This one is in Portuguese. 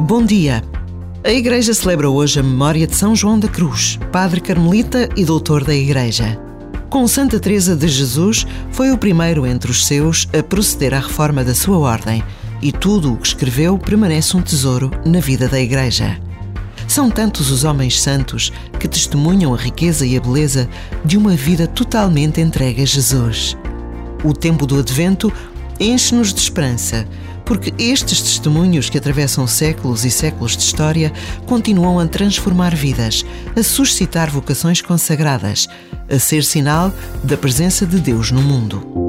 Bom dia. A Igreja celebra hoje a memória de São João da Cruz, padre carmelita e doutor da Igreja. Com Santa Teresa de Jesus, foi o primeiro entre os seus a proceder à reforma da sua ordem, e tudo o que escreveu permanece um tesouro na vida da Igreja. São tantos os homens santos que testemunham a riqueza e a beleza de uma vida totalmente entregue a Jesus. O tempo do Advento enche-nos de esperança porque estes testemunhos que atravessam séculos e séculos de história continuam a transformar vidas, a suscitar vocações consagradas, a ser sinal da presença de Deus no mundo.